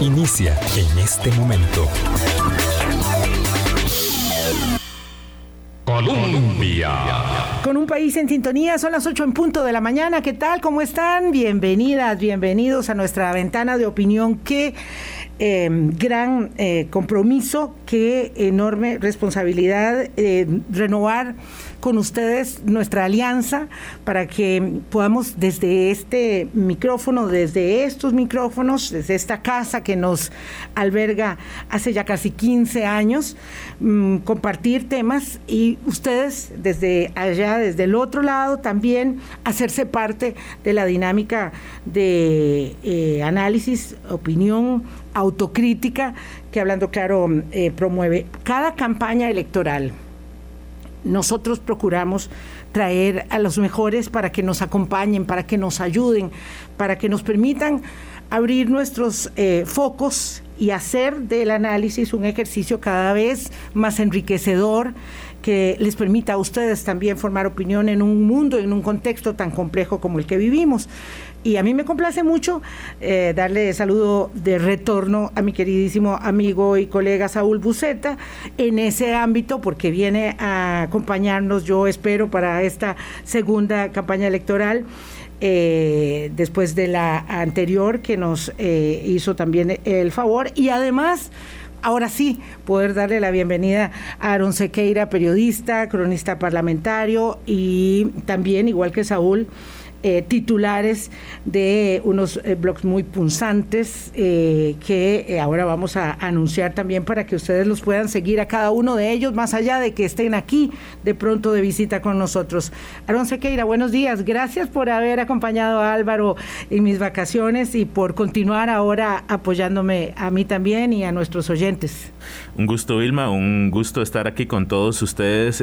Inicia en este momento. Colombia. Con un país en sintonía, son las 8 en punto de la mañana. ¿Qué tal? ¿Cómo están? Bienvenidas, bienvenidos a nuestra ventana de opinión. Qué eh, gran eh, compromiso, qué enorme responsabilidad eh, renovar con ustedes nuestra alianza para que podamos desde este micrófono, desde estos micrófonos, desde esta casa que nos alberga hace ya casi 15 años, mm, compartir temas y ustedes desde allá, desde el otro lado, también hacerse parte de la dinámica de eh, análisis, opinión, autocrítica que Hablando Claro eh, promueve. Cada campaña electoral nosotros procuramos traer a los mejores para que nos acompañen, para que nos ayuden, para que nos permitan abrir nuestros eh, focos y hacer del análisis un ejercicio cada vez más enriquecedor que les permita a ustedes también formar opinión en un mundo, en un contexto tan complejo como el que vivimos. Y a mí me complace mucho eh, darle saludo de retorno a mi queridísimo amigo y colega Saúl Buceta en ese ámbito, porque viene a acompañarnos, yo espero, para esta segunda campaña electoral. Eh, después de la anterior que nos eh, hizo también el favor y además ahora sí, poder darle la bienvenida a Aaron Sequeira, periodista, cronista parlamentario y también, igual que Saúl, eh, titulares de unos eh, blogs muy punzantes eh, que ahora vamos a anunciar también para que ustedes los puedan seguir a cada uno de ellos, más allá de que estén aquí de pronto de visita con nosotros. Aaron Sequeira, buenos días. Gracias por haber acompañado a Álvaro en mis vacaciones y por continuar ahora apoyándome a mí también y a nuestros oyentes. Un gusto, Vilma, un gusto estar aquí con todos ustedes,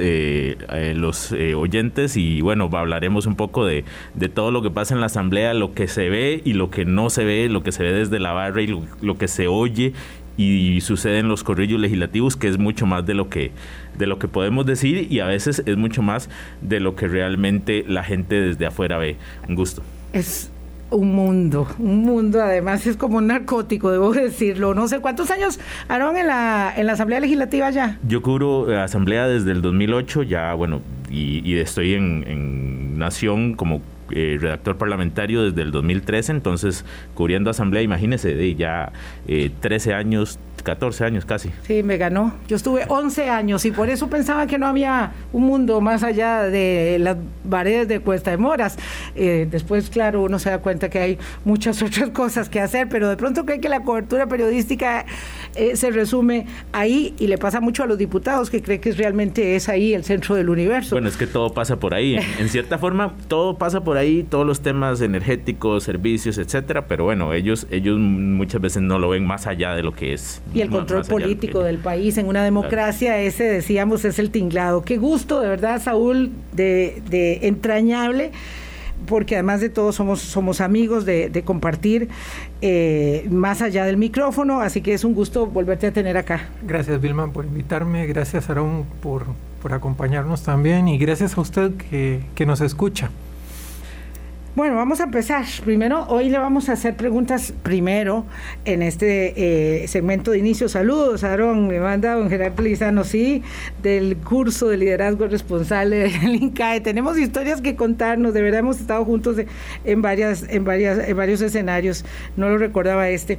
los oyentes, y bueno, hablaremos un poco de todo lo que pasa en la asamblea, lo que se ve y lo que no se ve, lo que se ve desde la barra y lo, que se oye y sucede en los corrillos legislativos, que es mucho más de lo que de lo que podemos decir y a veces es mucho más de lo que realmente la gente desde afuera ve. Un gusto. Es un mundo, un mundo además es como un narcótico, debo decirlo. No sé cuántos años, Aaron, en la, en la Asamblea Legislativa ya. Yo cubro Asamblea desde el 2008, ya bueno, y, estoy en, en Nación como eh, redactor parlamentario desde el 2013, entonces cubriendo asamblea, imagínese, de ya 13 eh, años 14 años casi. Sí, me ganó. Yo estuve 11 años y por eso pensaba que no había un mundo más allá de las paredes de Cuesta de Moras. Eh, después, claro, uno se da cuenta que hay muchas otras cosas que hacer, pero de pronto cree que la cobertura periodística eh, se resume ahí y le pasa mucho a los diputados que creen que realmente es ahí el centro del universo. Bueno, es que todo pasa por ahí. En cierta forma, todo pasa por ahí, todos los temas energéticos, servicios, etcétera, pero bueno, ellos, ellos muchas veces no lo ven más allá de lo que es y el control político del país. En una democracia ese, decíamos, es el tinglado. Qué gusto, de verdad, Saúl, de, de entrañable porque además de todo somos, somos amigos de, compartir eh, más allá del micrófono, así que es un gusto volverte a tener acá. Gracias Vilma por invitarme, gracias Aaron por, por acompañarnos también y gracias a usted que, que nos escucha. Bueno, vamos a empezar. Primero, hoy le vamos a hacer preguntas primero en este eh, segmento de inicio. Saludos, Aarón, me manda don Gerardo Lizano, sí, del curso de liderazgo responsable del INCAE. Tenemos historias que contarnos, de verdad hemos estado juntos en, varias, en, varias, en varios escenarios, no lo recordaba este.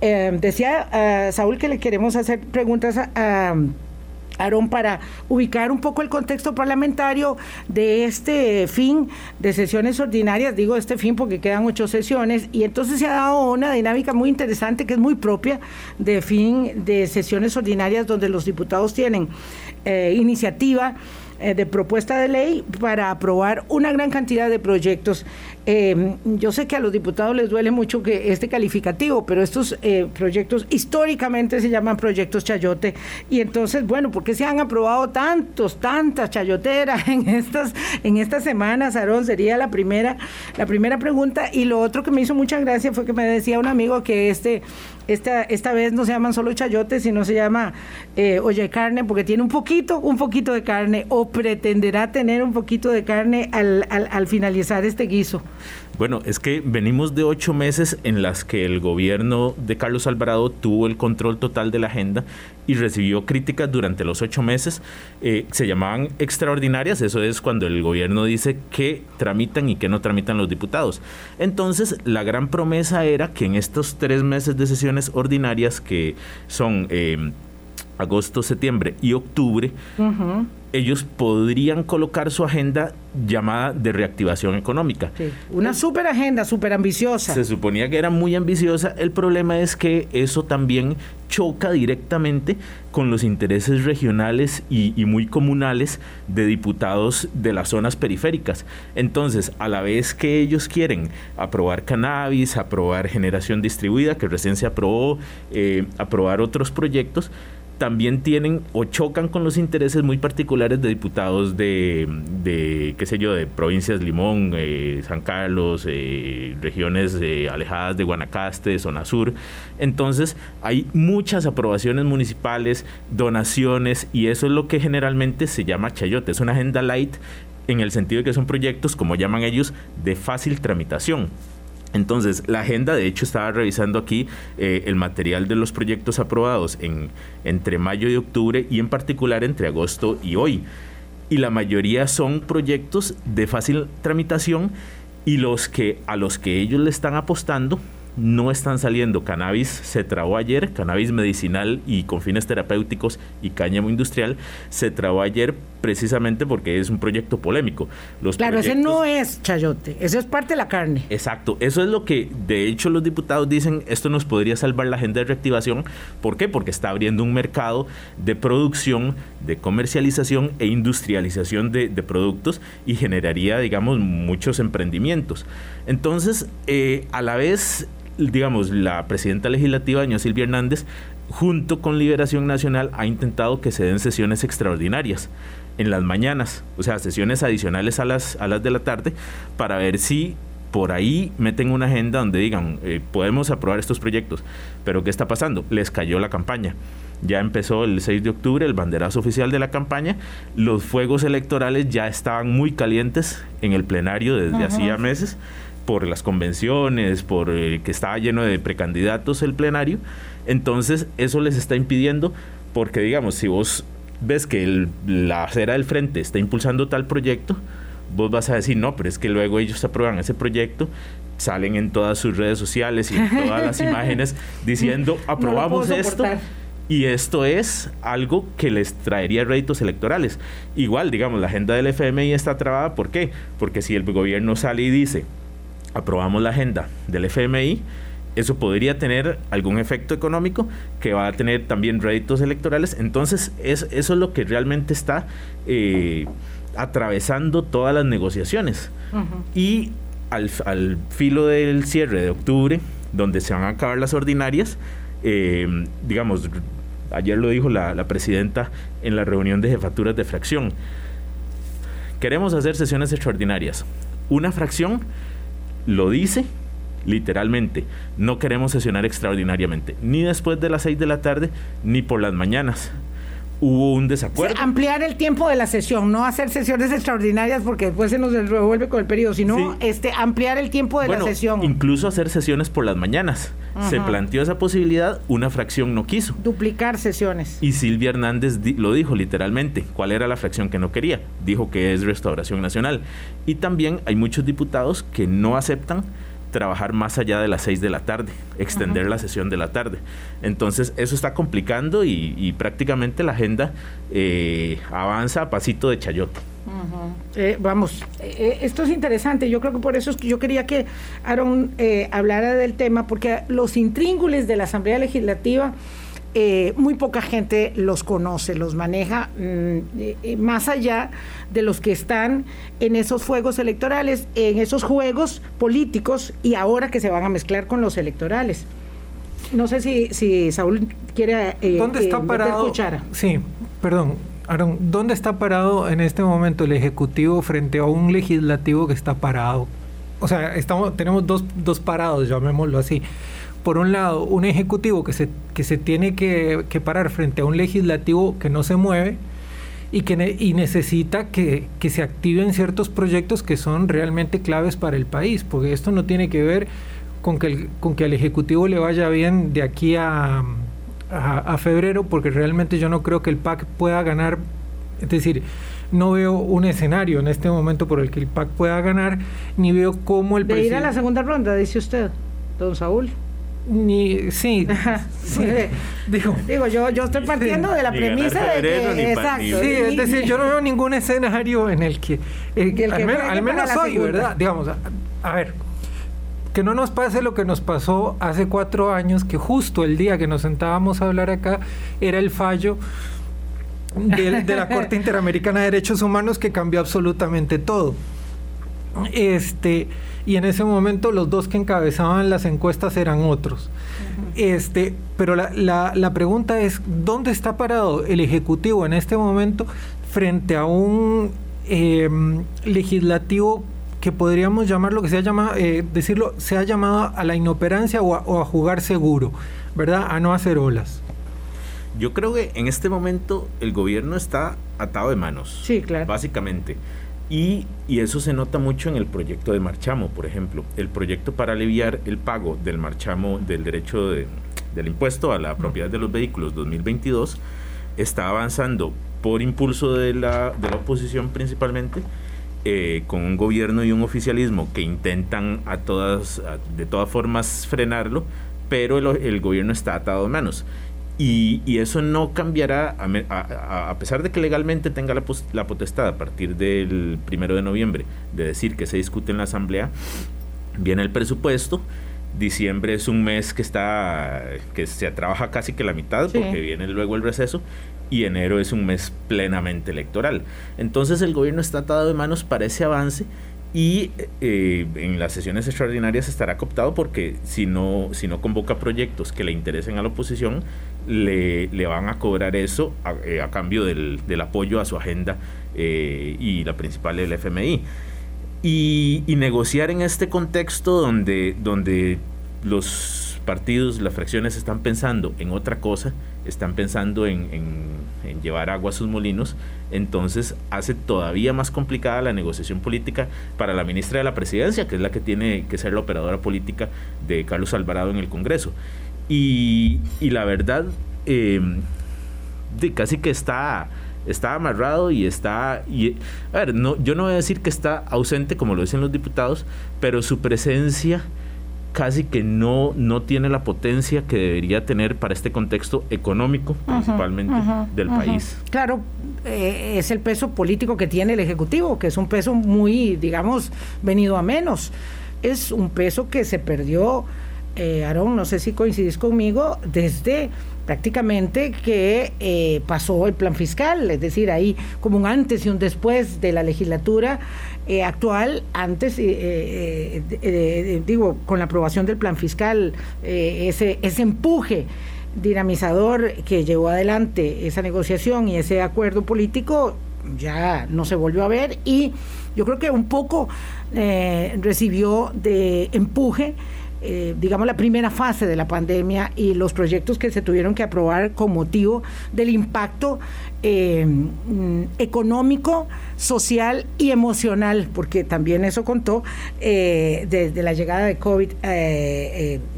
Eh, decía uh, Saúl que le queremos hacer preguntas a Aarón, para ubicar un poco el contexto parlamentario de este fin de sesiones ordinarias, digo este fin porque quedan ocho sesiones, y entonces se ha dado una dinámica muy interesante que es muy propia de fin de sesiones ordinarias donde los diputados tienen eh, iniciativa eh, de propuesta de ley para aprobar una gran cantidad de proyectos. Eh, yo sé que a los diputados les duele mucho que este calificativo, pero estos eh, proyectos históricamente se llaman proyectos chayote. Y entonces, bueno, ¿por qué se han aprobado tantos, tantas chayoteras en estas, en estas semanas, Aarón? Sería la primera, la primera pregunta. Y lo otro que me hizo mucha gracia fue que me decía un amigo que este esta, esta vez no se llaman solo chayotes, sino se llama eh, oye carne, porque tiene un poquito, un poquito de carne, o pretenderá tener un poquito de carne al, al, al finalizar este guiso. Bueno, es que venimos de ocho meses en las que el gobierno de Carlos Alvarado tuvo el control total de la agenda y recibió críticas durante los ocho meses. Eh, se llamaban extraordinarias, eso es cuando el gobierno dice que tramitan y que no tramitan los diputados. Entonces, la gran promesa era que en estos tres meses de sesiones ordinarias, que son eh, agosto, septiembre y octubre, ellos podrían colocar su agenda llamada de reactivación económica. Una súper agenda, súper ambiciosa. Se suponía que era muy ambiciosa. El problema es que eso también choca directamente con los intereses regionales y, y, muy comunales de diputados de las zonas periféricas. Entonces, a la vez que ellos quieren aprobar cannabis, aprobar generación distribuida, que recién se aprobó, eh, aprobar otros proyectos, también tienen o chocan con los intereses muy particulares de diputados de, de qué sé yo, de provincias Limón, eh, San Carlos, eh, regiones eh, alejadas de Guanacaste, zona sur. Entonces hay muchas aprobaciones municipales, donaciones y eso es lo que generalmente se llama chayote. Es una agenda light en el sentido de que son proyectos, como llaman ellos, de fácil tramitación. Entonces, la agenda, de hecho, estaba revisando aquí eh, el material de los proyectos aprobados en, entre mayo y octubre y en particular entre agosto y hoy. Y la mayoría son proyectos de fácil tramitación y los que a los que ellos le están apostando no están saliendo. Cannabis se trabó ayer, cannabis medicinal y con fines terapéuticos y cáñamo industrial se trabó ayer precisamente porque es un proyecto polémico. Los claro, ese no es chayote, eso es parte de la carne. Exacto, eso es lo que de hecho los diputados dicen, esto nos podría salvar la agenda de reactivación. ¿Por qué? Porque está abriendo un mercado de producción, de comercialización e industrialización de, de productos y generaría, digamos, muchos emprendimientos. Entonces, eh, a la vez digamos, la presidenta legislativa, doña Silvia Hernández, junto con Liberación Nacional, ha intentado que se den sesiones extraordinarias en las mañanas, o sea, sesiones adicionales a las, a las de la tarde, para ver si por ahí meten una agenda donde digan, eh, podemos aprobar estos proyectos, pero ¿qué está pasando? Les cayó la campaña. Ya empezó el 6 de octubre el banderazo oficial de la campaña. Los fuegos electorales ya estaban muy calientes en el plenario desde hacía meses por las convenciones, por que estaba lleno de precandidatos el plenario. Entonces eso les está impidiendo, porque digamos, si vos ves que la acera del frente está impulsando tal proyecto, vos vas a decir, no, pero es que luego ellos aprueban ese proyecto, salen en todas sus redes sociales y en todas las imágenes diciendo, aprobamos esto. Y esto es algo que les traería réditos electorales. Igual, digamos, la agenda del FMI está trabada. ¿Por qué? Porque si el gobierno sale y dice, aprobamos la agenda del FMI, eso podría tener algún efecto económico que va a tener también réditos electorales. Entonces, es, eso es lo que realmente está eh, atravesando todas las negociaciones. Y al, filo del cierre de octubre, donde se van a acabar las ordinarias, eh, digamos, ayer lo dijo la, la presidenta en la reunión de jefaturas de fracción, queremos hacer sesiones extraordinarias. Una fracción lo dice literalmente. No queremos sesionar extraordinariamente, ni después de las 6 de la tarde, ni por las mañanas. Hubo un desacuerdo. ampliar el tiempo de la sesión, no hacer sesiones extraordinarias porque después se nos revuelve con el periodo, sino este, ampliar el tiempo de la sesión. Incluso hacer sesiones por las mañanas. Se planteó esa posibilidad, una fracción no quiso. Duplicar sesiones. Y Silvia Hernández lo dijo literalmente. ¿Cuál era la fracción que no quería? Dijo que es Restauración Nacional. Y también hay muchos diputados que no aceptan trabajar más allá de las 6 de la tarde, extender la sesión de la tarde. Entonces eso está complicando y, prácticamente la agenda eh, avanza a pasito de chayote. Eh, vamos, eh, esto es interesante. Yo creo que por eso es que yo quería que Aaron hablara del tema, porque los intríngules de la Asamblea Legislativa eh, muy poca gente los conoce, los maneja, mm, eh, más allá de los que están en esos fuegos electorales, en esos juegos políticos y ahora que se van a mezclar con los electorales. No sé si, si Saúl quiere... Eh, ¿Dónde está parado? Sí, perdón. Aaron, ¿dónde está parado en este momento el Ejecutivo frente a un legislativo que está parado? O sea, estamos, tenemos dos, dos parados, llamémoslo así por un lado, un ejecutivo que se, que se tiene que, parar frente a un legislativo que no se mueve y que y necesita que, que, se activen ciertos proyectos que son realmente claves para el país, porque esto no tiene que ver con que, con que al Ejecutivo le vaya bien de aquí a, a, febrero, porque realmente yo no creo que el PAC pueda ganar, es decir, no veo un escenario en este momento por el que el PAC pueda ganar, ni veo cómo el presidente... ir a la segunda ronda, dice usted, don Saúl ni sí, digo, digo yo yo estoy partiendo de la premisa de que exacto sí, es decir yo no veo ningún escenario en el que, al, menos hoy verdad digamos a, ver que no nos pase lo que nos pasó hace cuatro años que justo el día que nos sentábamos a hablar acá era el fallo de, de la Corte Interamericana de Derechos Humanos que cambió absolutamente todo. Este y en ese momento los dos que encabezaban las encuestas eran otros. este, pero la, la, pregunta es, ¿dónde está parado el Ejecutivo en este momento frente a un em, legislativo que podríamos llamarlo, que se ha llamado, eh, decirlo, se ha llamado a la inoperancia o a, o a jugar seguro, ¿verdad? A no hacer olas. Yo creo que en este momento el gobierno está atado de manos. Sí, claro. Básicamente. Y, eso se nota mucho en el proyecto de Marchamo, por ejemplo. El proyecto para aliviar el pago del Marchamo del derecho del impuesto a la propiedad de los vehículos 2022 está avanzando por impulso de la, de la oposición principalmente, eh, con un gobierno y un oficialismo que intentan a todas, de todas formas frenarlo, pero el, el gobierno está atado de manos. Y, eso no cambiará, a, pesar de que legalmente tenga la, potestad a partir del primero de noviembre de decir que se discute en la Asamblea, viene el presupuesto. Diciembre es un mes que está que se trabaja casi que la mitad porque viene luego el receso y enero es un mes plenamente electoral. Entonces el gobierno está atado de manos para ese avance y eh, en las sesiones extraordinarias estará cooptado porque si no, si no convoca proyectos que le interesen a la oposición, le, le van a cobrar eso a, eh, cambio del, del, apoyo a su agenda eh, y la principal del FMI. Y, y, negociar en este contexto donde, donde los partidos, las fracciones están pensando en otra cosa, están pensando en, llevar agua a sus molinos, entonces hace todavía más complicada la negociación política para la ministra de la Presidencia, que es la que tiene que ser la operadora política de Carlos Alvarado en el Congreso. Y, la verdad, em, casi que está está amarrado y está a ver no yo no voy a decir que está ausente como lo dicen los diputados pero su presencia casi que no, no tiene la potencia que debería tener para este contexto económico, principalmente, del país. Claro, eh, es el peso político que tiene el Ejecutivo, que es un peso muy, digamos, venido a menos. Es un peso que se perdió, eh, Aarón, no sé si coincidís conmigo, desde prácticamente que eh, pasó el plan fiscal, es decir, ahí como un antes y un después de la legislatura eh, actual, antes, digo, con la aprobación del plan fiscal, ese, ese empuje dinamizador que llevó adelante esa negociación y ese acuerdo político ya no se volvió a ver y yo creo que un poco recibió de empuje eh, digamos, la primera fase de la pandemia y los proyectos que se tuvieron que aprobar con motivo del impacto eh, mm, económico, social y emocional, porque también eso contó eh, desde la llegada de COVID,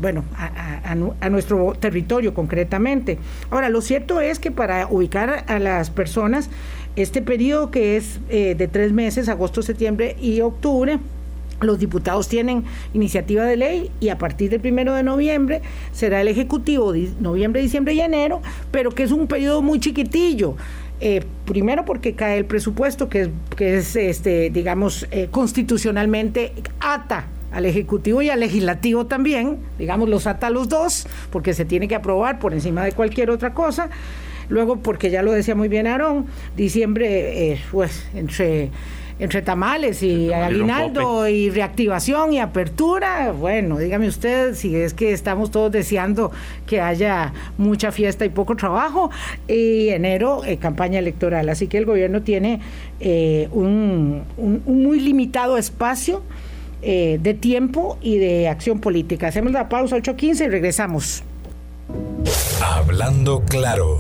bueno, a, nuestro territorio concretamente. Ahora, lo cierto es que para ubicar a las personas, este periodo que es de tres meses, agosto, septiembre y octubre, los diputados tienen iniciativa de ley y a partir del primero de noviembre será el Ejecutivo, noviembre, diciembre y enero, pero que es un periodo muy chiquitillo. Eh, primero porque cae el presupuesto, que es, que es este, digamos, eh, constitucionalmente ata al Ejecutivo y al Legislativo también, digamos, los ata a los dos, porque se tiene que aprobar por encima de cualquier otra cosa. Luego, porque ya lo decía muy bien Aarón, diciembre, eh, pues, entre entre tamales y aguinaldo y reactivación y apertura, bueno, dígame usted si es que estamos todos deseando que haya mucha fiesta y poco trabajo, y enero eh, campaña electoral, así que el gobierno tiene eh, un, muy limitado espacio eh, de tiempo y de acción política. Hacemos la pausa 8.15 y regresamos. Hablando claro.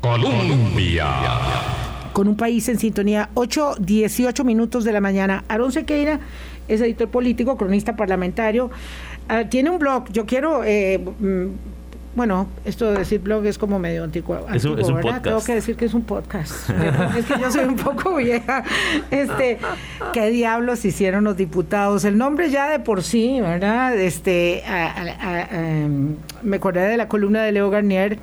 Colombia. Con un país en sintonía. 8, 18 minutos de la mañana. Aaron Sequeira es editor político, cronista parlamentario. Ah, tiene un blog. Yo quiero eh, mm, bueno, esto de decir blog es como medio antiguo, es un, Podcast. Tengo que decir que es un podcast. es que yo soy un poco vieja. Este, ¿qué diablos hicieron los diputados? El nombre ya de por sí, ¿verdad? Este, em, me acordé de la columna de Leo Garnier,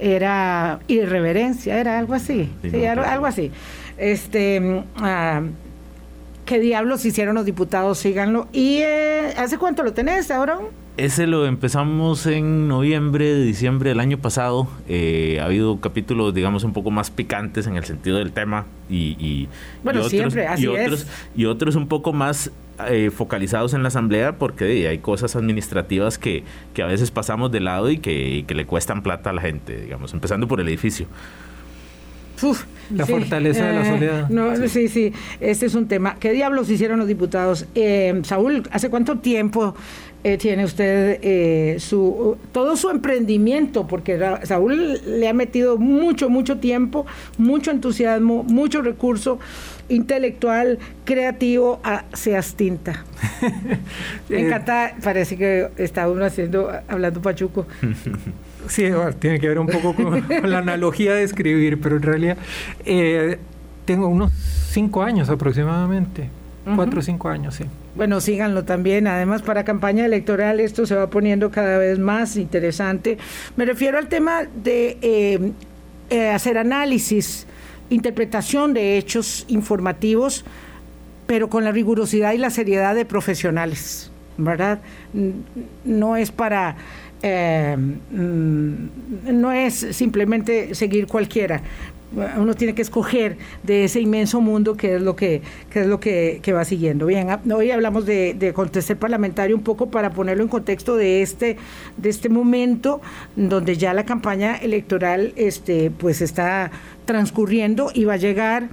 era irreverencia, era algo así. Sí, algo así. Este, ¿qué diablos hicieron los diputados? Síganlo. ¿Y eh, hace cuánto lo tenés ahora? Ese lo empezamos en noviembre, diciembre del año pasado. Eh, ha habido capítulos, digamos, un poco más picantes en el sentido del tema y, bueno, otros, siempre, así y otros, y otros un poco más eh, focalizados en la asamblea porque hay cosas administrativas que, que, a veces pasamos de lado y que, que le cuestan plata a la gente, digamos, empezando por el edificio la fortaleza de la eh, soledad. No, sí. sí, este es un tema. ¿Qué diablos hicieron los diputados? Eh, Saúl, ¿hace cuánto tiempo eh, tiene usted su todo su emprendimiento? Porque Saúl le ha metido mucho, mucho tiempo, mucho entusiasmo, mucho recurso intelectual, creativo Seas Tinta. Me encanta, parece que está uno haciendo, hablando pachuco. Sí, tiene que ver un poco con, la analogía de escribir, pero en realidad eh, tengo unos cinco años aproximadamente. Cuatro o cinco años, sí. Bueno, síganlo también. Además, para campaña electoral esto se va poniendo cada vez más interesante. Me refiero al tema de eh, eh, hacer análisis, interpretación de hechos informativos, pero con la rigurosidad y la seriedad de profesionales, ¿verdad? No es para eh, mm, no es simplemente seguir cualquiera. Uno tiene que escoger de ese inmenso mundo que es lo que, es lo que, va siguiendo. Bien, ah, hoy hablamos de, de contestar parlamentario un poco para ponerlo en contexto de este, de este momento donde ya la campaña electoral este, pues está transcurriendo y va a llegar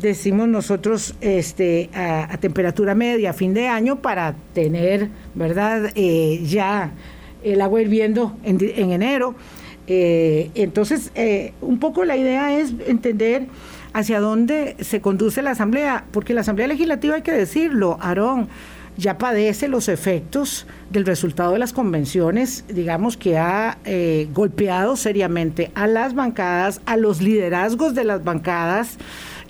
decimos nosotros este a, temperatura media a fin de año para tener verdad eh, ya el agua hirviendo en, en enero. Eh, entonces, eh, un poco la idea es entender hacia dónde se conduce la Asamblea, porque la Asamblea Legislativa, hay que decirlo, Aarón, ya padece los efectos del resultado de las convenciones, digamos que ha eh, golpeado seriamente a las bancadas, a los liderazgos de las bancadas.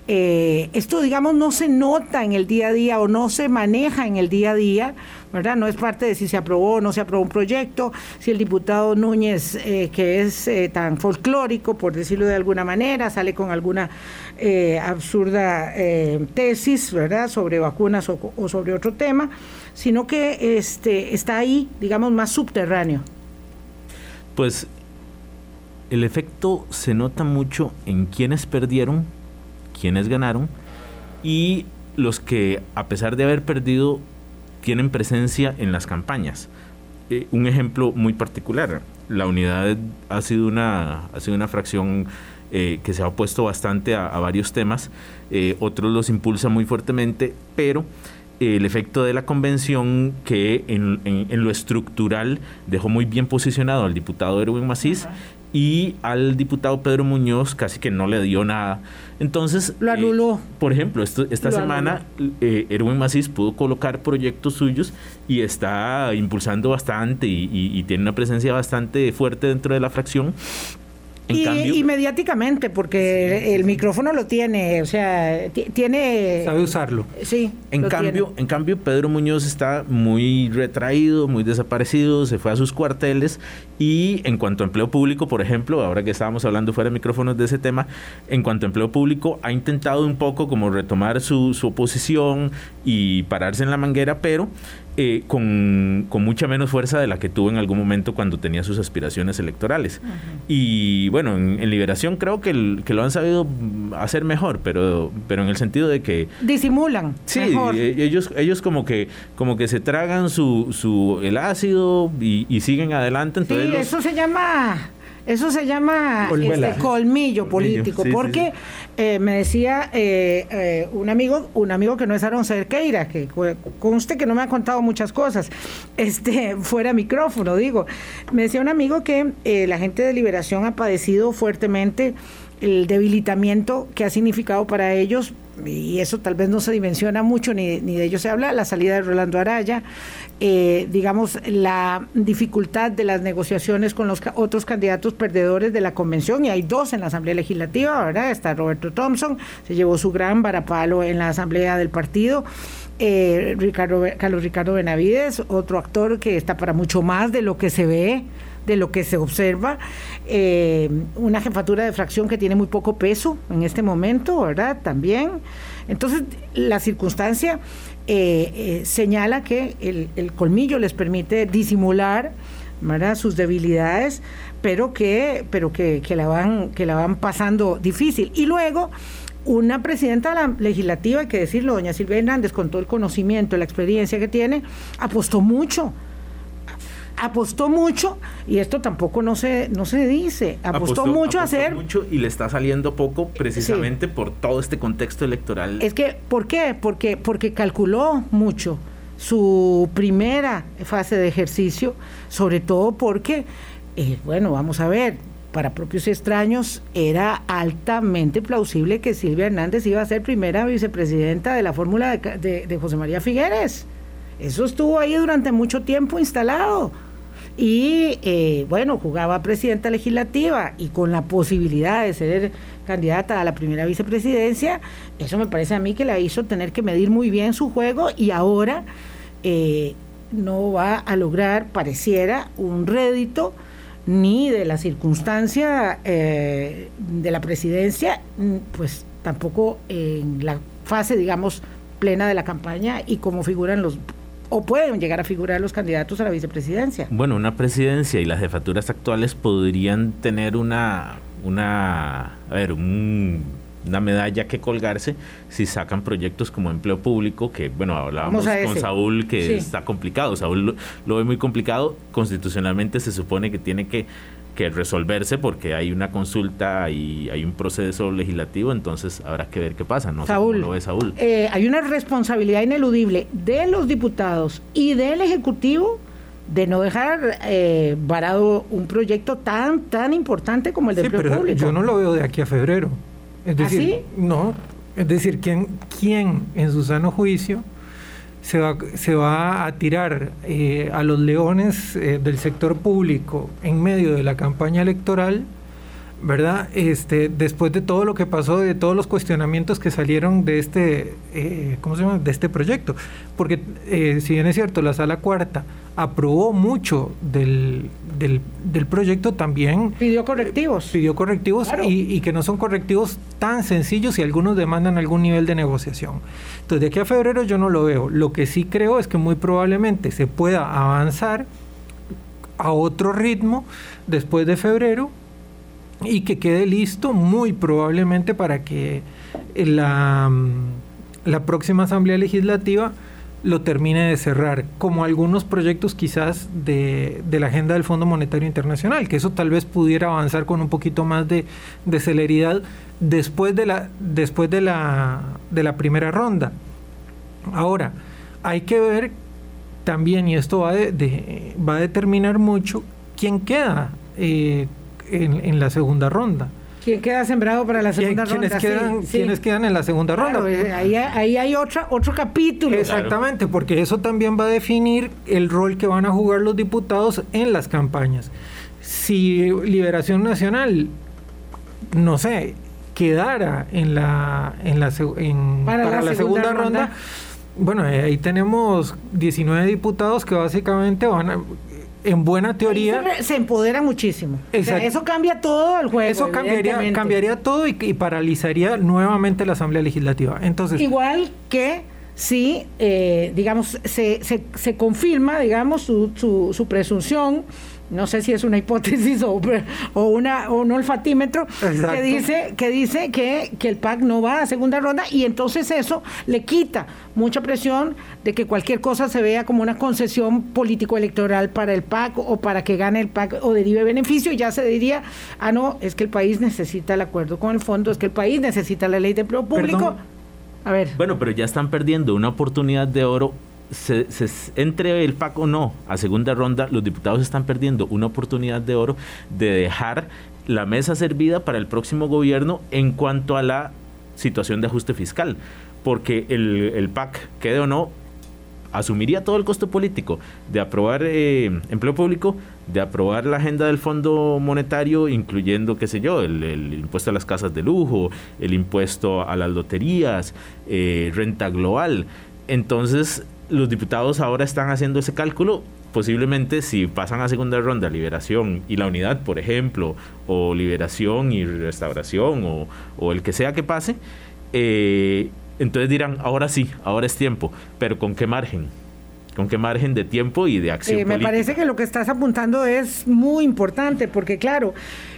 esto, digamos, no se nota en el día a día o no se maneja en el día a día ¿verdad? No es parte de si se aprobó o no se aprobó un proyecto, si el diputado Núñez, eh, que es eh, tan folclórico, por decirlo de alguna manera, sale con alguna eh, absurda tesis, ¿verdad?, sobre vacunas o, sobre otro tema, sino que este, está ahí, digamos, más subterráneo. Pues el efecto se nota mucho en quienes perdieron, quienes ganaron y los que a pesar de haber perdido tienen presencia en las campañas. Eh, un ejemplo muy particular, la unidad ha sido una, ha sido una fracción eh, que se ha opuesto bastante a, varios temas, eh, otros los impulsa muy fuertemente, pero el efecto de la convención que en, lo estructural dejó muy bien posicionado al diputado Erwin Macís y al diputado Pedro Muñoz casi que no le dio nada. Entonces, lo anuló. Eh, por ejemplo, esta semana eh, Erwin Macís pudo colocar proyectos suyos y está impulsando bastante y, tiene una presencia bastante fuerte dentro de la fracción y, mediáticamente, porque el micrófono lo tiene, o sea, tiene... Sabe usarlo. Sí. En cambio, en cambio, Pedro Muñoz está muy retraído, muy desaparecido, se fue a sus cuarteles y en cuanto a empleo público, por ejemplo, ahora que estábamos hablando fuera de micrófonos de ese tema, en cuanto a empleo público, ha intentado un poco como retomar su, su oposición y pararse en la manguera, pero eh, con, mucha menos fuerza de la que tuvo en algún momento cuando tenía sus aspiraciones electorales. Y bueno, en, Liberación creo que, que, lo han sabido hacer mejor, pero, pero en el sentido de que... Disimulan. Sí, eh, ellos, ellos como, que, como que se tragan su, su, el ácido y, siguen adelante. Entonces sí, eso se llama eso se llama este, colmillo político, porque eh, me decía eh, eh, un amigo, un amigo que no es Aaron Cerqueira, que conste que no me ha contado muchas cosas, este, fuera micrófono, digo. Me decía un amigo que la gente de Liberación ha padecido fuertemente el debilitamiento que ha significado para ellos, y eso tal vez no se dimensiona mucho, ni, ni de ello se habla, la salida de Rolando Araya, eh, digamos, la dificultad de las negociaciones con los otros candidatos perdedores de la convención, y hay dos en la Asamblea Legislativa, ¿verdad? Está Roberto Thompson, se llevó su gran varapalo en la Asamblea del partido. Eh, Ricardo, Carlos Ricardo Benavides, otro actor que está para mucho más de lo que se ve, de lo que se observa. Eh, una jefatura de fracción que tiene muy poco peso en este momento, ¿verdad? También. Entonces, la circunstancia eh, eh, señala que el, colmillo les permite disimular ¿verdad? sus debilidades, pero que, pero que, la van, que la van pasando difícil. Y luego, una presidenta de la legislativa, hay que decirlo, doña Silvia Hernández, con todo el conocimiento, la experiencia que tiene, apostó mucho apostó mucho y esto tampoco no se no se dice apostó, mucho a hacer mucho y le está saliendo poco precisamente por todo este contexto electoral. Es que por qué porque porque calculó mucho su primera fase de ejercicio sobre todo porque eh, bueno vamos a ver para propios extraños era altamente plausible que Silvia Hernández iba a ser primera vicepresidenta de la fórmula de, de José María Figueres eso estuvo ahí durante mucho tiempo instalado. Y eh, bueno, jugaba presidenta legislativa y con la posibilidad de ser candidata a la primera vicepresidencia, eso me parece a mí que la hizo tener que medir muy bien su juego y ahora eh, no va a lograr, pareciera, un rédito ni de la circunstancia eh, de la presidencia, pues tampoco en la fase, digamos, plena de la campaña y como figuran los o pueden llegar a figurar los candidatos a la vicepresidencia. Bueno, una presidencia y las jefaturas actuales podrían tener una, una, a ver, una medalla que colgarse si sacan proyectos como empleo público, que bueno, hablábamos con Saúl que está complicado, Saúl lo ve muy complicado, constitucionalmente se supone que tiene que que resolverse porque hay una consulta y hay un proceso legislativo, entonces habrá que ver qué pasa. No Saúl, lo ve Saúl. Eh, hay una responsabilidad ineludible de los diputados y del Ejecutivo de no dejar eh, varado un proyecto tan tan importante como el de sí, pero Yo no lo veo de aquí a febrero. Es ¿Ah, decir, no, es decir, ¿quién, quién en su sano juicio se va, se va a tirar eh, a los leones eh, del sector público en medio de la campaña electoral, ¿verdad? Este, después de todo lo que pasó, de todos los cuestionamientos que salieron de este, eh, ¿cómo se llama? De este proyecto. Porque si bien es cierto, la sala cuarta aprobó mucho del, del, proyecto también. Pidió correctivos. Pidió correctivos y, que no son correctivos tan sencillos y algunos demandan algún nivel de negociación. Entonces, de aquí a febrero yo no lo veo. Lo que sí creo es que muy probablemente se pueda avanzar a otro ritmo después de febrero y que quede listo muy probablemente para que la, la próxima Asamblea Legislativa lo termine de cerrar, como algunos proyectos quizás de, la agenda del Fondo Monetario Internacional, que eso tal vez pudiera avanzar con un poquito más de, celeridad después, de la, después de, la, de la primera ronda. Ahora, hay que ver también, y esto va, de, va a determinar mucho, quién queda eh, en la segunda ronda. ¿Quién queda sembrado para la segunda ronda? Quedan, ¿Quiénes quedan en la segunda ronda? Eh, ahí, ahí, hay otra, otro capítulo. Exactamente, porque eso también va a definir el rol que van a jugar los diputados en las campañas. Si Liberación Nacional, no sé, quedara en la, en la, para, la, segunda, ronda bueno, eh, ahí tenemos 19 diputados que básicamente van a, en buena teoría... Se, empodera muchísimo. eso cambia todo el juego. Eso cambiaría, cambiaría todo y, paralizaría nuevamente la Asamblea Legislativa. Entonces, Igual que si, eh, digamos, se, se, se, confirma, digamos, su, su, su presunción no sé si es una hipótesis o, o, una, un olfatímetro que dice, que, dice que, que, el PAC no va a segunda ronda y entonces eso le quita mucha presión de que cualquier cosa se vea como una concesión político-electoral para el PAC o para que gane el PAC o derive beneficio y ya se diría, ah, no, es que el país necesita el acuerdo con el fondo, es que el país necesita la ley de empleo público. A ver. Bueno, pero ya están perdiendo una oportunidad de oro se, entre el PAC o no a segunda ronda, los diputados están perdiendo una oportunidad de oro de dejar la mesa servida para el próximo gobierno en cuanto a la situación de ajuste fiscal, porque el, el PAC, quede o no, asumiría todo el costo político de aprobar eh, empleo público, de aprobar la agenda del Fondo Monetario, incluyendo, qué sé yo, el, impuesto a las casas de lujo, el impuesto a las loterías, eh, renta global. Entonces, los diputados ahora están haciendo ese cálculo. Posiblemente si pasan a segunda ronda liberación y la unidad, por ejemplo, o liberación y restauración, o, o el que sea que pase, eh, entonces dirán, ahora sí, ahora es tiempo, pero ¿con qué margen? ¿Con qué margen de tiempo y de acción? Eh, me parece que lo que estás apuntando es muy importante, porque claro,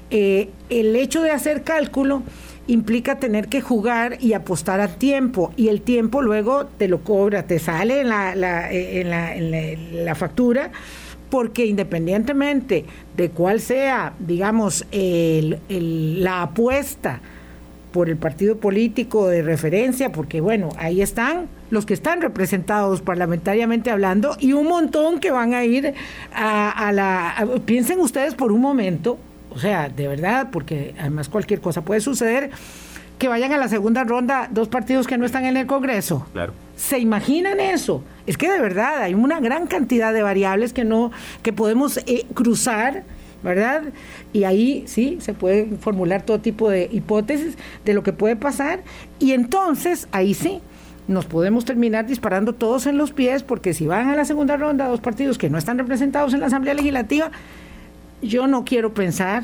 eh, el hecho de hacer cálculo implica tener que jugar y apostar a tiempo, y el tiempo luego te lo cobra, te sale en la, en la, factura porque independientemente de cuál sea, digamos, la apuesta por el partido político de referencia, porque bueno, ahí están los que están representados parlamentariamente hablando y un montón que van a ir a, la... piensen ustedes por un momento, o sea, de verdad, porque además cualquier cosa puede suceder, que vayan a la segunda ronda dos partidos que no están en el Congreso. Claro. ¿Se imaginan eso? Es que de verdad hay una gran cantidad de variables que no que podemos eh, cruzar ¿verdad? Y ahí sí se puede formular todo tipo de hipótesis de lo que puede pasar y entonces ahí sí nos podemos terminar disparando todos en los pies porque si van a la segunda ronda dos partidos que no están representados en la Asamblea Legislativa, yo no quiero pensar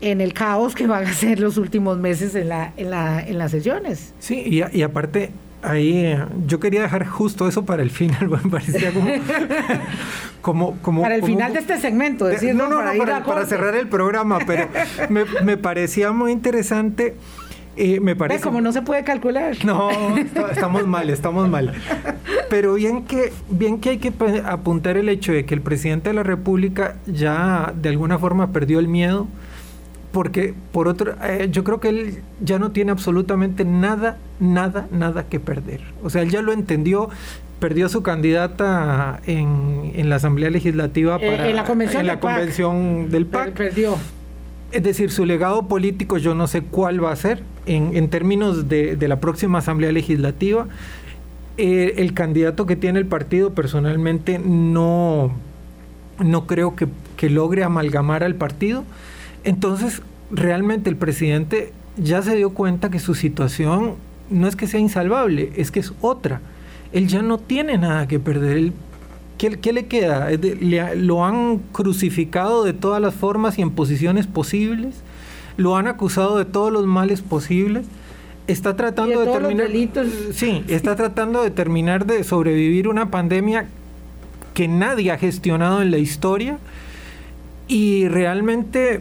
en el caos que van a ser los últimos meses en, la, en, la, en las sesiones. Sí, y, y aparte ahí eh, yo quería dejar justo eso para el final, me parecía como... como, para el final de este segmento, decirlo, no, no, para, para, cerrar el programa, pero me, me parecía muy interesante. Eh, me parece. como no se puede calcular. No, estamos mal, estamos mal. Pero bien que, bien que hay que apuntar el hecho de que el presidente de la República ya de alguna forma perdió el miedo porque por otro, eh, yo creo que él ya no tiene absolutamente nada, nada, nada que perder. O sea, él ya lo entendió, perdió su candidata en, en la Asamblea Legislativa eh, en la convención, en la convención del PAC. Perdió. Es decir, su legado político yo no sé cuál va a ser en, términos de, la próxima Asamblea Legislativa. Eh, el candidato que tiene el partido personalmente no, no creo que, que logre amalgamar al partido. Entonces, realmente el presidente ya se dio cuenta que su situación no es que sea insalvable, es que es otra. Él ya no tiene nada que perder. ¿Qué, le queda? lo han crucificado de todas las formas y en posiciones posibles. Lo han acusado de todos los males posibles. Está tratando de, terminar. Sí, está tratando de terminar de sobrevivir una pandemia que nadie ha gestionado en la historia. Y realmente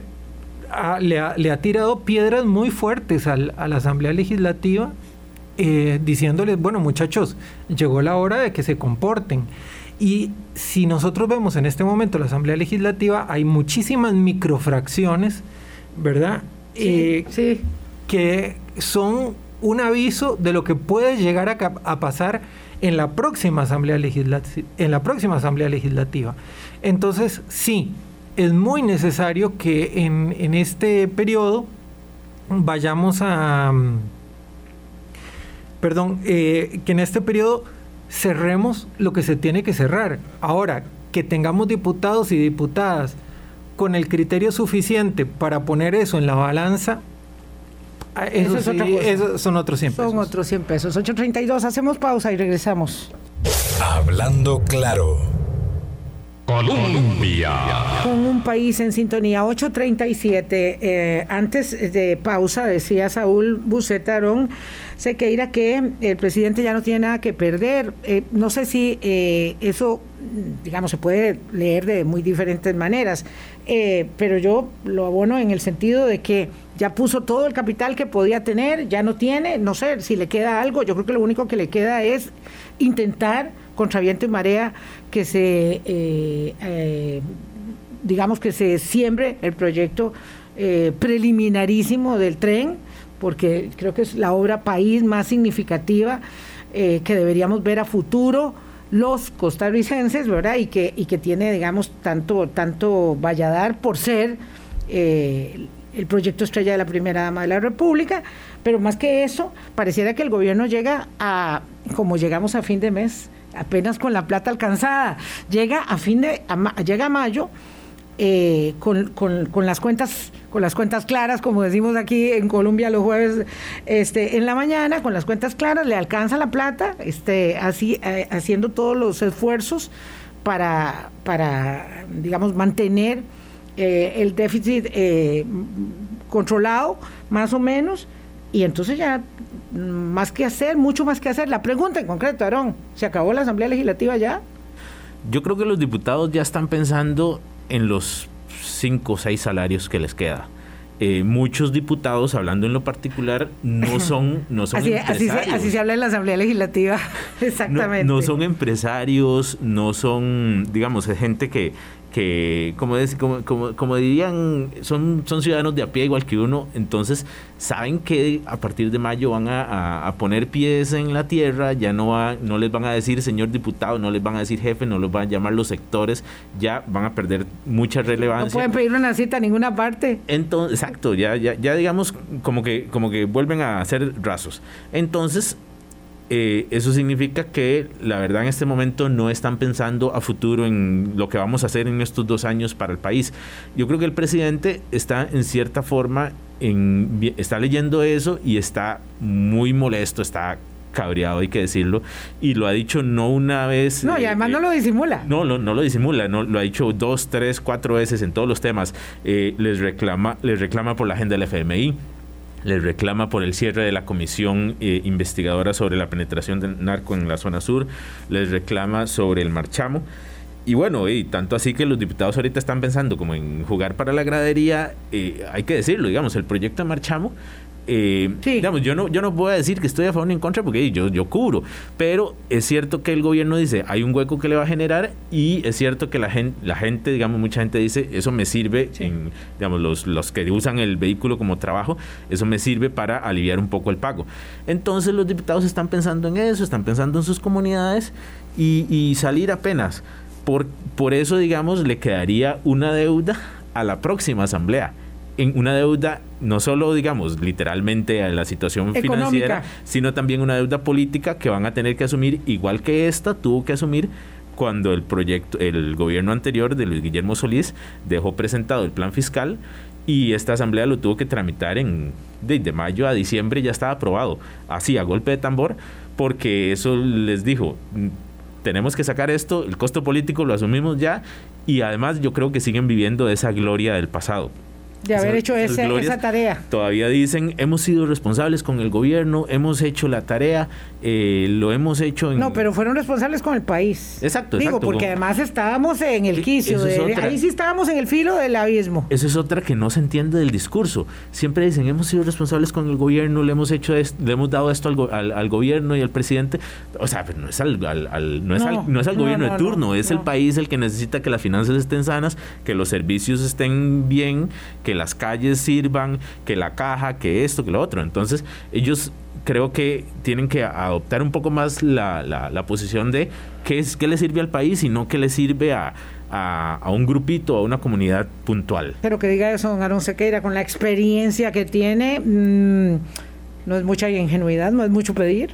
le, ha, tirado piedras muy fuertes a la Asamblea Legislativa, eh, diciéndoles, bueno muchachos, llegó la hora de que se comporten. Y si nosotros vemos en este momento la Asamblea Legislativa, hay muchísimas microfracciones, ¿verdad? Sí, eh, Que son un aviso de lo que puede llegar a, a pasar en la próxima Asamblea Legislativa. En la próxima Asamblea Legislativa. Entonces, sí, es muy necesario que en, este periodo vayamos a... Perdón, eh, que en este periodo cerremos lo que se tiene que cerrar. Ahora, que tengamos diputados y diputadas con el criterio suficiente para poner eso en la balanza, ah, eso, es son otros 100 pesos. Son otros 100 pesos. 8.32, hacemos pausa y regresamos. Hablando claro. Colombia. Con un país en sintonía, 837. Eh, antes de pausa, decía Saúl Bucetarón Sequeira que el presidente ya no tiene nada que perder. Eh, no sé si eh, eso, digamos, se puede leer de muy diferentes maneras, pero yo lo abono en el sentido de que ya puso todo el capital que podía tener, ya no tiene, no sé si le queda algo, yo creo que lo único que le queda es intentar contra viento y marea que se, eh, eh, digamos que se siembre el proyecto eh, preliminarísimo del tren, porque creo que es la obra país más significativa que deberíamos ver a futuro. los costarricenses, ¿verdad? Y que, y que tiene, digamos, tanto, tanto Valladar por ser el proyecto estrella de la primera dama de la República, pero más que eso, pareciera que el gobierno llega a, como llegamos a fin de mes, apenas con la plata alcanzada, llega a fin de, llega a mayo eh, con, con, las cuentas con las cuentas claras, como decimos aquí en Colombia los jueves este, en la mañana, con las cuentas claras, le alcanza la plata, este, así, eh, haciendo todos los esfuerzos para, para digamos, mantener eh, el déficit controlado, más o menos, y entonces ya más que hacer, mucho más que hacer. La pregunta en concreto, Aarón, ¿se acabó la Asamblea Legislativa ya? Yo creo que los diputados ya están pensando en los cinco o seis salarios que les queda. Eh, muchos diputados, hablando en lo particular, no son, no son así, empresarios. Así se, habla en la Asamblea Legislativa, exactamente. no, son empresarios, no son, digamos, gente que, que como, como, como, dirían, son, son ciudadanos de a pie igual que uno, entonces saben que a partir de mayo van a, poner pies en la tierra, ya no, va, no les van a decir señor diputado, no les van a decir jefe, no los van a llamar los sectores, ya van a perder mucha relevancia. No pueden pedir una cita a ninguna parte. Entonces, exacto, ya, ya, ya digamos como que, como que vuelven a ser rasos. Entonces, eh, eso significa que la verdad en este momento no están pensando a futuro en lo que vamos a hacer en estos dos años para el país. Yo creo que el presidente está en cierta forma, en, está leyendo eso y está muy molesto, está cabreado, hay que decirlo, y lo ha dicho no una vez. No, y además no lo disimula. No, no, no lo disimula, no, lo ha dicho dos, tres, cuatro veces en todos los temas. Eh, les reclama, les reclama por la agenda del FMI les reclama por el cierre de la comisión eh, investigadora sobre la penetración del narco en la zona sur, les reclama sobre el marchamo. Y bueno, y tanto así que los diputados ahorita están pensando como en jugar para la gradería, eh, hay que decirlo, digamos, el proyecto de Marchamo eh, digamos, yo no, yo no puedo decir que estoy a favor ni en contra porque yo, yo cubro, pero es cierto que el gobierno dice, hay un hueco que le va a generar y es cierto que la gente, la gente digamos, mucha gente dice, eso me sirve, en, digamos, los, los que usan el vehículo como trabajo, eso me sirve para aliviar un poco el pago. Entonces los diputados están pensando en eso, están pensando en sus comunidades y, y salir apenas. Por, por eso, digamos, le quedaría una deuda a la próxima asamblea en una deuda no solo, digamos, literalmente a la situación financiera, sino también una deuda política que van a tener que asumir, igual que esta tuvo que asumir cuando el proyecto, el gobierno anterior de Luis Guillermo Solís dejó presentado el plan fiscal y esta asamblea lo tuvo que tramitar en de, mayo a diciembre ya estaba aprobado, así a golpe de tambor, porque eso les dijo, tenemos que sacar esto, el costo político lo asumimos ya y además yo creo que siguen viviendo esa gloria del pasado de haber hecho esa tarea. Todavía dicen, hemos sido responsables con el gobierno, hemos hecho la tarea, eh, lo hemos hecho en... No, pero fueron responsables con el país. Exacto, Digo, porque además estábamos en el quicio, ahí sí estábamos en el filo del abismo. Eso es otra que no se entiende del discurso. Siempre dicen, hemos sido responsables con el gobierno, le hemos hecho le hemos dado esto al, gobierno y al presidente. O sea, pero no es al, no es al, no es al gobierno de turno, es el país el que necesita que las finanzas estén sanas, que los servicios estén bien, que las calles sirvan, que la caja, que esto, que lo otro. Entonces, ellos creo que tienen que adoptar un poco más la, la, posición de qué, es, qué le sirve al país y no qué le sirve a, a, un grupito, a una comunidad puntual. Pero que diga eso, don Aaron Sequeira, con la experiencia que tiene, mm, no es mucha ingenuidad, no es mucho pedir.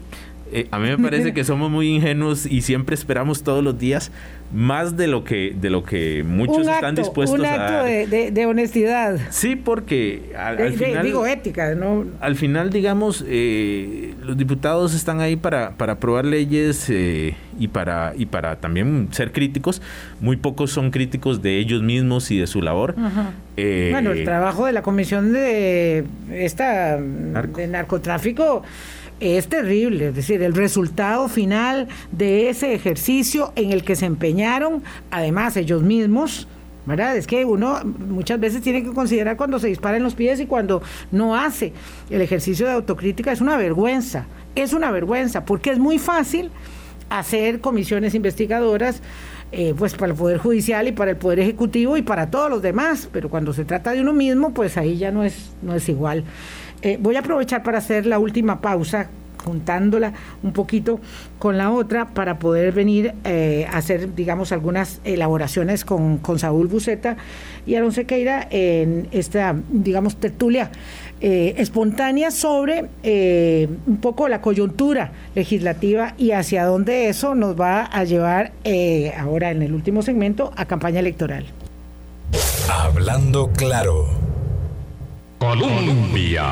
Eh, a mí me parece que somos muy ingenuos y siempre esperamos todos los días más de lo que de lo que muchos están dispuestos un acto De, honestidad. Sí, porque al, final digo ética, ¿no? Al final, digamos, eh, los diputados están ahí para para aprobar leyes eh, y para y para también ser críticos. Muy pocos son críticos de ellos mismos y de su labor. bueno, el trabajo de la comisión de esta de narcotráfico es terrible, es decir, el resultado final de ese ejercicio en el que se empeñaron, además ellos mismos, ¿verdad? Es que uno muchas veces tiene que considerar cuando se dispara en los pies y cuando no hace el ejercicio de autocrítica, es una vergüenza, es una vergüenza, porque es muy fácil hacer comisiones investigadoras. Eh, pues para el Poder Judicial y para el Poder Ejecutivo y para todos los demás, pero cuando se trata de uno mismo, pues ahí ya no es, no es igual. Eh, voy a aprovechar para hacer la última pausa juntándola un poquito con la otra para poder venir eh, a hacer, digamos, algunas elaboraciones con, con Saúl Buceta y Aaron Sequeira en esta, digamos, tertulia eh, espontánea sobre un poco la coyuntura legislativa y hacia dónde eso nos va a llevar ahora en el último segmento a campaña electoral. Hablando claro. Colombia.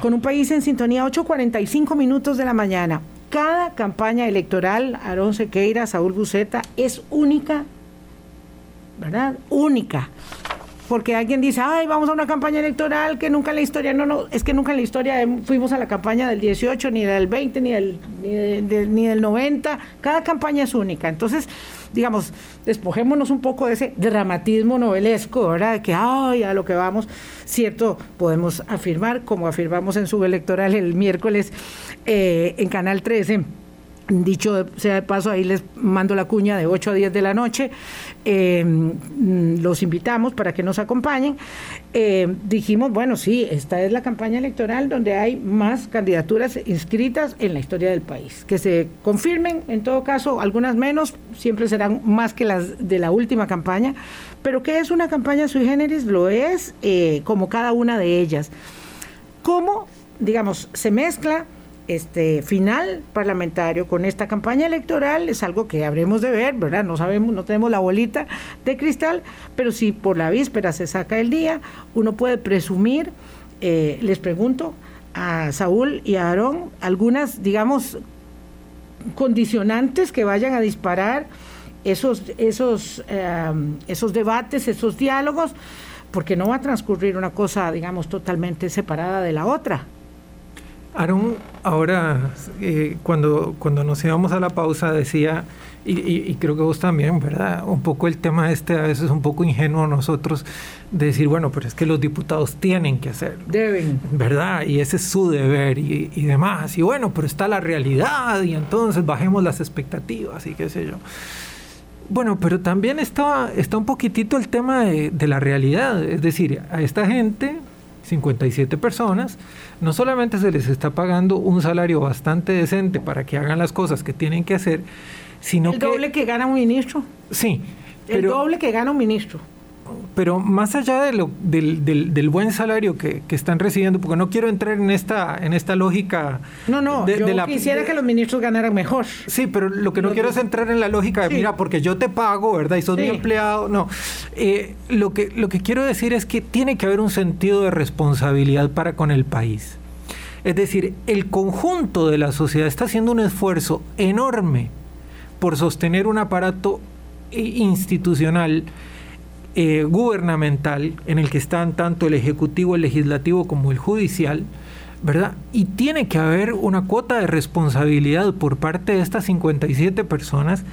Con un país en sintonía, 8.45 minutos de la mañana. Cada campaña electoral, Aarón Sequeira, Saúl Buceta, es única, ¿verdad? Única porque alguien dice, ay, vamos a una campaña electoral que nunca en la historia, no, no, es que nunca en la historia fuimos a la campaña del 18, ni del 20, ni del, ni, del 90, cada campaña es única. Entonces, digamos, despojémonos un poco de ese dramatismo novelesco, ¿verdad? De que, ay, a lo que vamos, cierto, podemos afirmar, como afirmamos en su electoral el miércoles eh, en Canal 13 Dicho sea de paso, ahí les mando la cuña de 8 a 10 de la noche. Eh, los invitamos para que nos acompañen. Eh, dijimos, bueno, sí, esta es la campaña electoral donde hay más candidaturas inscritas en la historia del país. Que se confirmen, en todo caso, algunas menos, siempre serán más que las de la última campaña. Pero ¿qué es una campaña sui generis? Lo es eh, como cada una de ellas. ¿Cómo, digamos, se mezcla? Este final parlamentario con esta campaña electoral es algo que habremos de ver, ¿verdad? No sabemos, no tenemos la bolita de cristal, pero si por la víspera se saca el día, uno puede presumir, eh, les pregunto a Saúl y a Aarón, algunas, digamos, condicionantes que vayan a disparar esos, esos, eh, esos debates, esos diálogos, porque no va a transcurrir una cosa, digamos, totalmente separada de la otra. Aaron, ahora eh, cuando, cuando nos íbamos a la pausa decía, y, creo que vos también, ¿verdad? Un poco el tema este a veces es un poco ingenuo nosotros de decir, bueno, pero es que los diputados tienen que hacer. Deben. ¿Verdad? Y ese es su deber y, demás. Y bueno, pero está la realidad y entonces bajemos las expectativas y qué sé yo. Bueno, pero también está, está un poquitito el tema de, de la realidad. Es decir, a esta gente 57 personas, no solamente se les está pagando un salario bastante decente para que hagan las cosas que tienen que hacer, sino el que... El doble que gana un ministro. Sí. El doble que gana un ministro pero más allá de lo, del, del, buen salario que, están recibiendo, porque no quiero entrar en esta, en esta lógica. No, no, yo quisiera que los ministros ganaran mejor. Sí, pero lo que no quiero es entrar en la lógica de, mira, porque yo te pago, ¿verdad? Y sos mi empleado. No. Eh, lo, que, lo que quiero decir es que tiene que haber un sentido de responsabilidad para con el país. Es decir, el conjunto de la sociedad está haciendo un esfuerzo enorme por sostener un aparato institucional eh, gubernamental en el que están tanto el ejecutivo, el legislativo como el judicial, ¿verdad? Y tiene que haber una cuota de responsabilidad por parte de estas 57 personas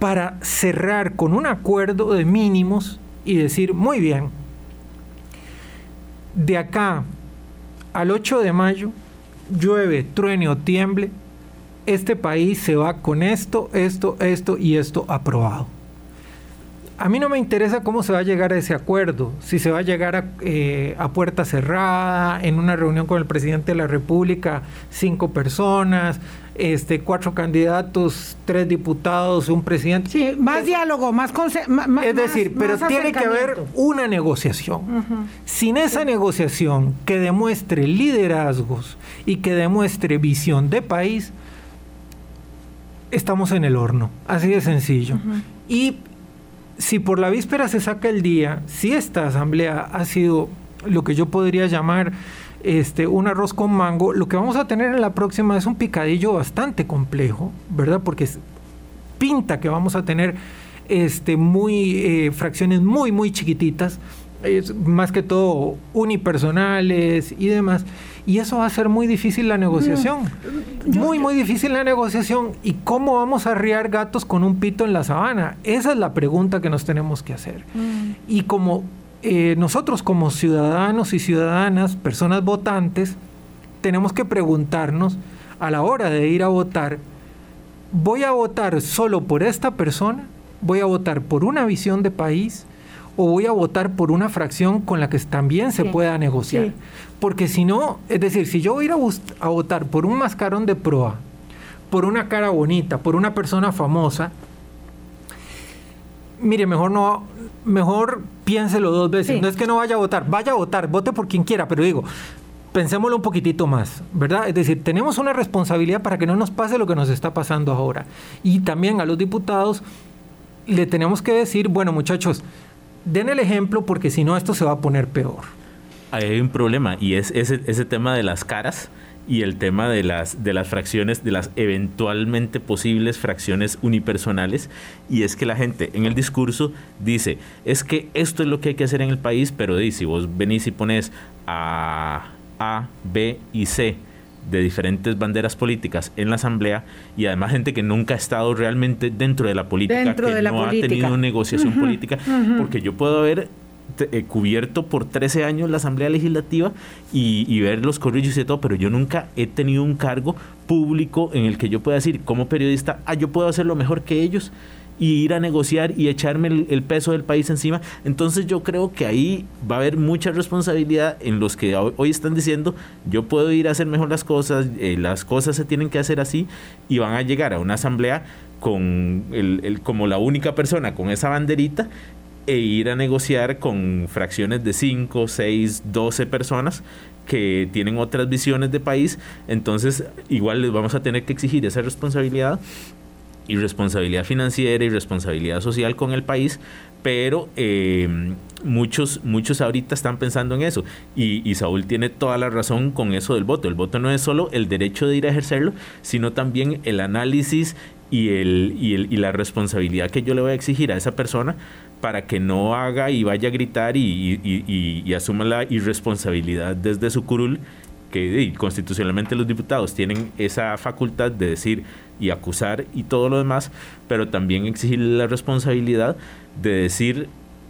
para cerrar con un acuerdo de mínimos y decir, muy bien, de acá al 8 de mayo, llueve, truene o tiemble, este país se va con esto, esto, esto y esto aprobado a mí no me interesa cómo se va a llegar a ese acuerdo, si se va a llegar a, eh, puerta cerrada, en una reunión con el presidente de la República, cinco personas, este, cuatro candidatos, tres diputados, un presidente. Sí, más diálogo, más, Es decir, pero tiene que haber una negociación. Sin esa negociación que demuestre liderazgos y que demuestre visión de país, estamos en el horno, así de sencillo. Y si por la víspera se saca el día, si esta asamblea ha sido lo que yo podría llamar este, un arroz con mango, lo que vamos a tener en la próxima es un picadillo bastante complejo, ¿verdad? Porque pinta que vamos a tener este, muy, eh, fracciones muy, muy chiquititas, más que todo unipersonales y demás. Y eso va a ser muy difícil la negociación. Mm. Muy, muy difícil la negociación. ¿Y cómo vamos a arriar gatos con un pito en la sabana? Esa es la pregunta que nos tenemos que hacer. Mm. Y como eh, nosotros como ciudadanos y ciudadanas, personas votantes, tenemos que preguntarnos a la hora de ir a votar, ¿voy a votar solo por esta persona? ¿Voy a votar por una visión de país? o voy a votar por una fracción con la que también se pueda negociar. Porque si no, es decir, si yo voy a ir a, votar por un mascarón de proa, por una cara bonita, por una persona famosa, mire, mejor no, mejor piénselo dos veces. No es que no vaya a votar, vaya a votar, vote por quien quiera, pero digo, pensémoslo un poquitito más, ¿verdad? Es decir, tenemos una responsabilidad para que no nos pase lo que nos está pasando ahora. Y también a los diputados le tenemos que decir, bueno muchachos, den el ejemplo porque si no esto se va a poner peor. Hay un problema y es ese, ese tema de las caras y el tema de las, de las fracciones, de las eventualmente posibles fracciones unipersonales, y es que la gente en el discurso dice, es que esto es lo que hay que hacer en el país, pero dice, si vos venís y pones a A, B y C de diferentes banderas políticas en la asamblea y además gente que nunca ha estado realmente dentro de la política, que no ha tenido negociación política, porque yo puedo haber eh, cubierto por 13 años la Asamblea Legislativa y, ver los corrillos y todo, pero yo nunca he tenido un cargo público en el que yo pueda decir como periodista, ah, yo puedo hacerlo mejor que ellos y ir a negociar y echarme el, peso del país encima. Entonces yo creo que ahí va a haber mucha responsabilidad en los que hoy están diciendo yo puedo ir a hacer mejor las cosas, eh, las cosas se tienen que hacer así y van a llegar a una asamblea con el, como la única persona con esa banderita e ir a negociar con fracciones de 5, 6, 12 personas que tienen otras visiones de país, entonces igual les vamos a tener que exigir esa responsabilidad y responsabilidad financiera y responsabilidad social con el país, pero eh, muchos, muchos ahorita están pensando en eso y, Saúl tiene toda la razón con eso del voto. El voto no es solo el derecho de ir a ejercerlo, sino también el análisis y, el, y, el, y la responsabilidad que yo le voy a exigir a esa persona para que no haga y vaya a gritar y, asuma la irresponsabilidad desde su curul que constitucionalmente los diputados tienen esa facultad de decir y acusar y todo lo demás, pero también exigir la responsabilidad de decir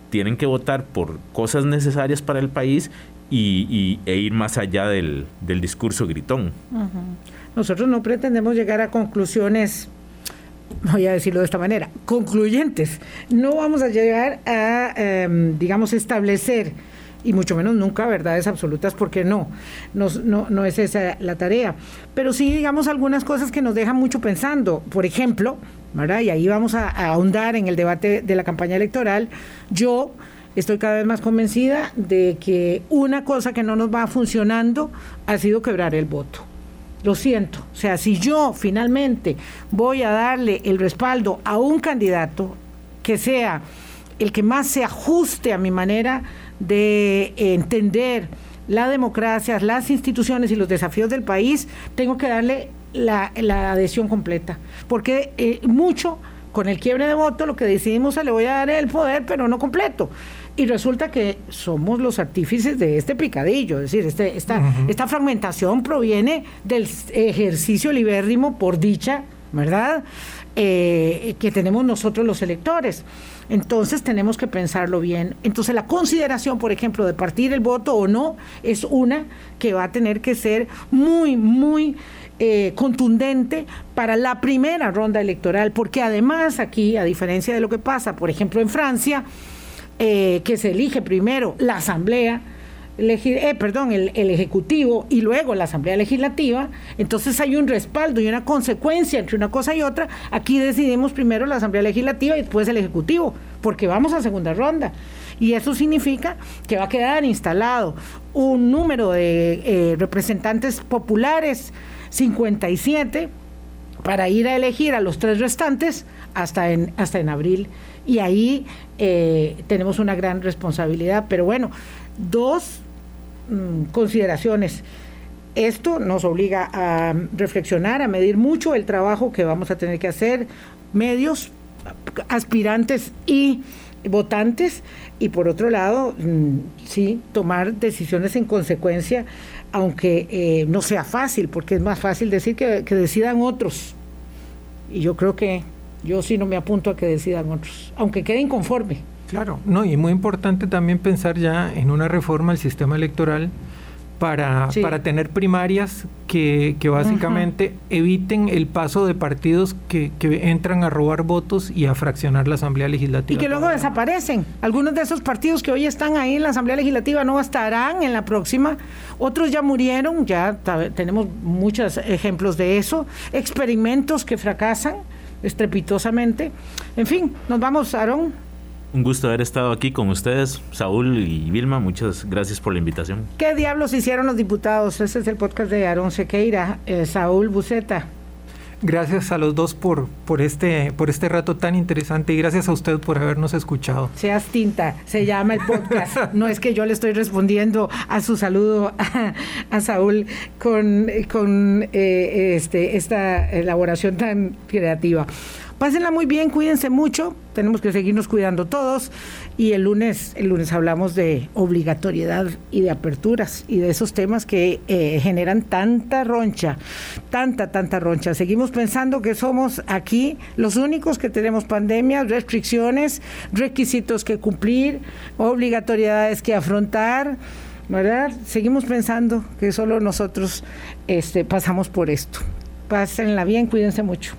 tienen que votar por cosas necesarias para el país y, e ir más allá del, discurso gritón. Nosotros no pretendemos llegar a conclusiones, voy a decirlo de esta manera, concluyentes. No vamos a llegar a, em, digamos, establecer y mucho menos nunca verdades absolutas, porque no, no, no, es esa la tarea. Pero sí, digamos, algunas cosas que nos dejan mucho pensando. Por ejemplo, ¿verdad? y ahí vamos a, ahondar en el debate de la campaña electoral, yo estoy cada vez más convencida de que una cosa que no nos va funcionando ha sido quebrar el voto. Lo siento. O sea, si yo finalmente voy a darle el respaldo a un candidato que sea el que más se ajuste a mi manera de entender la democracia, las instituciones y los desafíos del país, tengo que darle la, adhesión completa. Porque eh, mucho con el quiebre de voto lo que decidimos es le voy a dar el poder, pero no completo. Y resulta que somos los artífices de este picadillo, es decir, este, esta, esta fragmentación proviene del ejercicio libérrimo por dicha, ¿verdad? Eh, que tenemos nosotros los electores. Entonces tenemos que pensarlo bien. Entonces la consideración, por ejemplo, de partir el voto o no, es una que va a tener que ser muy, muy eh, contundente para la primera ronda electoral, porque además aquí, a diferencia de lo que pasa, por ejemplo, en Francia, eh, que se elige primero la Asamblea, eh, perdón, el, Ejecutivo y luego la Asamblea Legislativa, entonces hay un respaldo y una consecuencia entre una cosa y otra. Aquí decidimos primero la Asamblea Legislativa y después el Ejecutivo, porque vamos a segunda ronda. Y eso significa que va a quedar instalado un número de eh, representantes populares, 57, para ir a elegir a los tres restantes hasta en, hasta en abril. Y ahí eh, tenemos una gran responsabilidad. Pero bueno, dos Mm, consideraciones. Esto nos obliga a reflexionar, a medir mucho el trabajo que vamos a tener que hacer, medios, aspirantes y votantes, y por otro lado, mm, sí, tomar decisiones en consecuencia, aunque eh, no sea fácil, porque es más fácil decir que, que decidan otros. Y yo creo que yo sí no me apunto a que decidan otros, aunque quede inconforme. Claro, no, y muy importante también pensar ya en una reforma del sistema electoral para, para tener primarias que, básicamente eviten el paso de partidos que, entran a robar votos y a fraccionar la Asamblea Legislativa. Y que luego desaparecen. Algunos de esos partidos que hoy están ahí en la Asamblea Legislativa no estarán en la próxima. Otros ya murieron, ya tenemos muchos ejemplos de eso. Experimentos que fracasan estrepitosamente. En fin, nos vamos, Aarón. Un gusto haber estado aquí con ustedes, Saúl y Vilma. Muchas gracias por la invitación. ¿Qué diablos hicieron los diputados? Este es el podcast de Aarón Sequeira, eh, Saúl Buceta. Gracias a los dos por, por, este, por este rato tan interesante y gracias a usted por habernos escuchado. Seas tinta, se llama el podcast. no es que yo le estoy respondiendo a su saludo a, Saúl con, con eh, este, esta elaboración tan creativa. Pásenla muy bien, cuídense mucho, tenemos que seguirnos cuidando todos y el lunes, el lunes hablamos de obligatoriedad y de aperturas y de esos temas que eh, generan tanta roncha, tanta, tanta roncha. Seguimos pensando que somos aquí los únicos que tenemos pandemias, restricciones, requisitos que cumplir, obligatoriedades que afrontar. ¿verdad? Seguimos pensando que solo nosotros este, pasamos por esto. Pásenla bien, cuídense mucho.